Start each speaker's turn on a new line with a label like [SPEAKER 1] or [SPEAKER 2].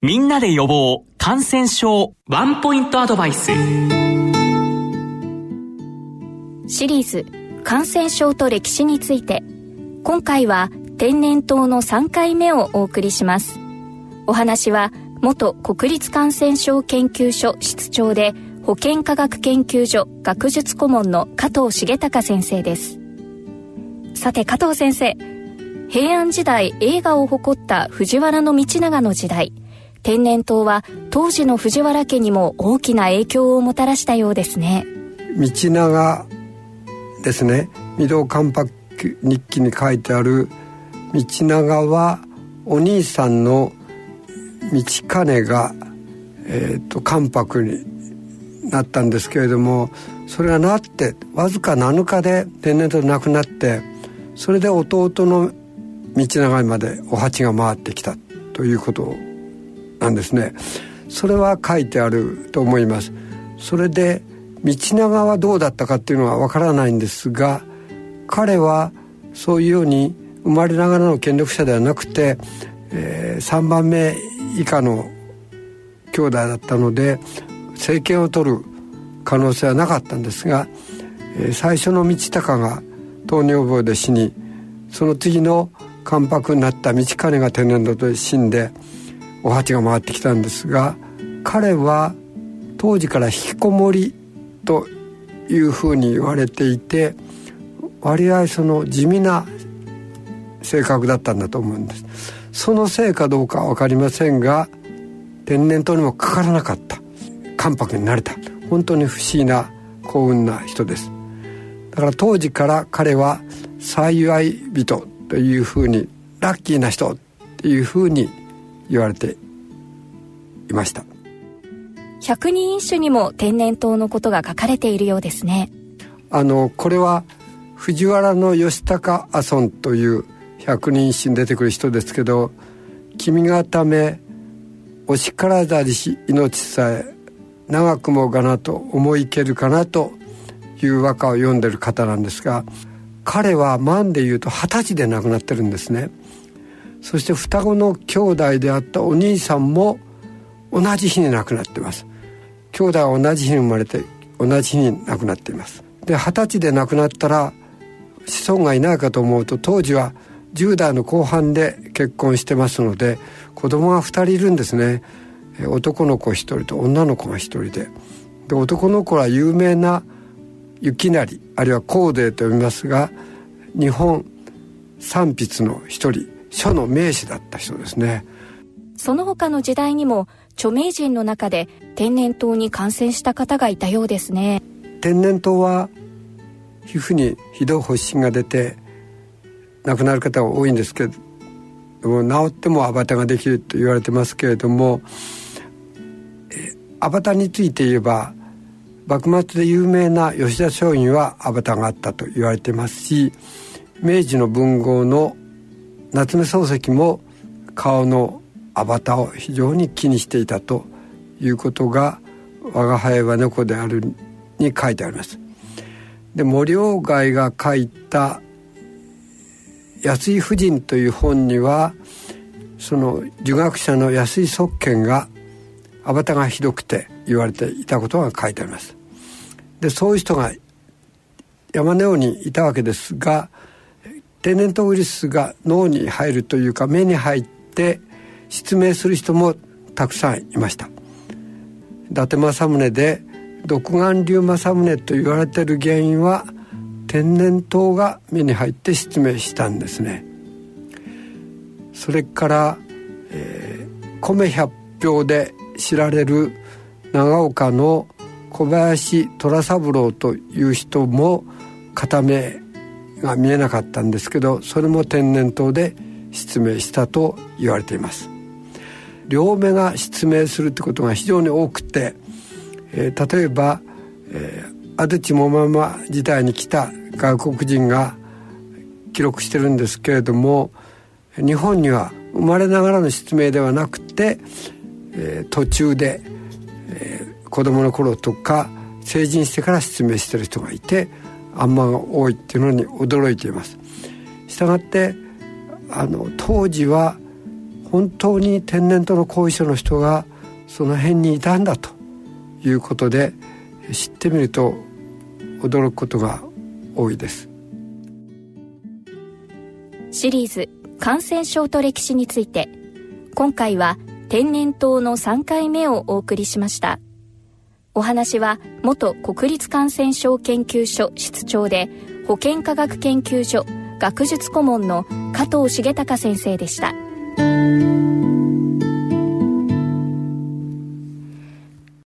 [SPEAKER 1] みんなで予防感染症。ワンポイントアドバイス。
[SPEAKER 2] シリーズ感染症と歴史について。今回は天然痘の3回目をお送りします。お話は元国立感染症研究所室長で保健科学研究所学術顧問の加藤重隆先生です。さて加藤先生平安時代映画を誇った藤原道長。の時代天然痘は当時の藤原家にも大きな影響をもたらしたようですね。
[SPEAKER 3] 道長ですね。御堂関白日記に書いてある道長はお兄さんの道兼が、えーと、関白になったんですけれどもそれがなってわずか7日で天然痘亡くなってそれで弟の道長までお鉢が回ってきたということをなんですね。それは書いてあると思います。それで道長はどうだったかっていうのはわからないんですが彼はそういうように生まれながらの権力者ではなくて、えー、3番目以下の兄弟だったので政権を取る可能性はなかったんですが、えー、最初の道隆が糖尿病で死にその次の関白になった道兼が天然痘で死んでお鉢が回ってきたんですが彼は当時から引きこもりというふうに言われていて割合その地味な性格だったんだと思うんです。そのせいかどうかは分かりませんが天然痘にもかからなかった。関白になれた。本当に不思議な幸運な人です。だから当時から彼は幸い人というふうにラッキーな人っていうふうに言われていました
[SPEAKER 2] 百人一首にも天然痘のことが書かれているようですね
[SPEAKER 3] あのこれは藤原義高阿尊という百人一首に出てくる人ですけど「君がためおしからざりし命さえ長くもがなと思いけるかな」という和歌を読んでる方なんですが彼は万でいうと二十歳で亡くなってるんですね。そして双子の兄弟であったお兄さんも同じ日に亡くなってます。兄弟は同じ日に生まれて同じ日に亡くなっています。で二十歳で亡くなったら子孫がいないかと思うと当時は10代の後半で結婚してますので子供が2人いるんですね。男の子1人と女の子が1人で。で男の子は有名な雪成あるいは光泥と呼びますが日本三筆の一人書の名士だった人ですね。
[SPEAKER 2] その他の時代にも著名人の中で天然痘に感染した方がいたようですね。
[SPEAKER 3] 天然痘は皮膚にひどい発疹が出て亡くなる方が多いんですけど治ってもアバタができると言われてますけれどもアバタについて言えば幕末で有名な吉田松陰はアバタがあったと言われてますし明治の文豪の夏目漱石も顔のアバターを非常に気にしていたということが「我が輩は猫である」に書いてあります。で森鴎外が書いた「安井夫人」という本にはその儒学者の安井側見がアバターがひどくて言われていたことが書いてあります。でそういう人が山のようにいたわけですが天然痘ウイルスが脳に入るというか目に入って失明する人もたくさんいました。伊達政宗で独眼竜政宗と言われている原因は天然痘が目に入って失明したんですね。それから、えー、米百俵で知られる長岡の小林虎三郎という人も片目が見えなかったんですけどそれも天然痘で失明したと言われています。両目が失明するってことが非常に多くて、えー、例えば、えー、安土桃山時代に来た外国人が記録してるんですけれども日本には生まれながらの失明ではなくて、えー、途中で、えー、子供の頃とか成人してから失明してる人がいてあんまが多いっていうのに驚いています。したがってあの当時は本当に天然痘の後遺症の人がその辺にいたんだということで知ってみると驚くことが多いです。
[SPEAKER 2] シリーズ感染症と歴史について。今回は天然痘の3回目をお送りしました。お話は元国立感染症研究所室長で保健科学研究所学術顧問の加藤重隆先生でした。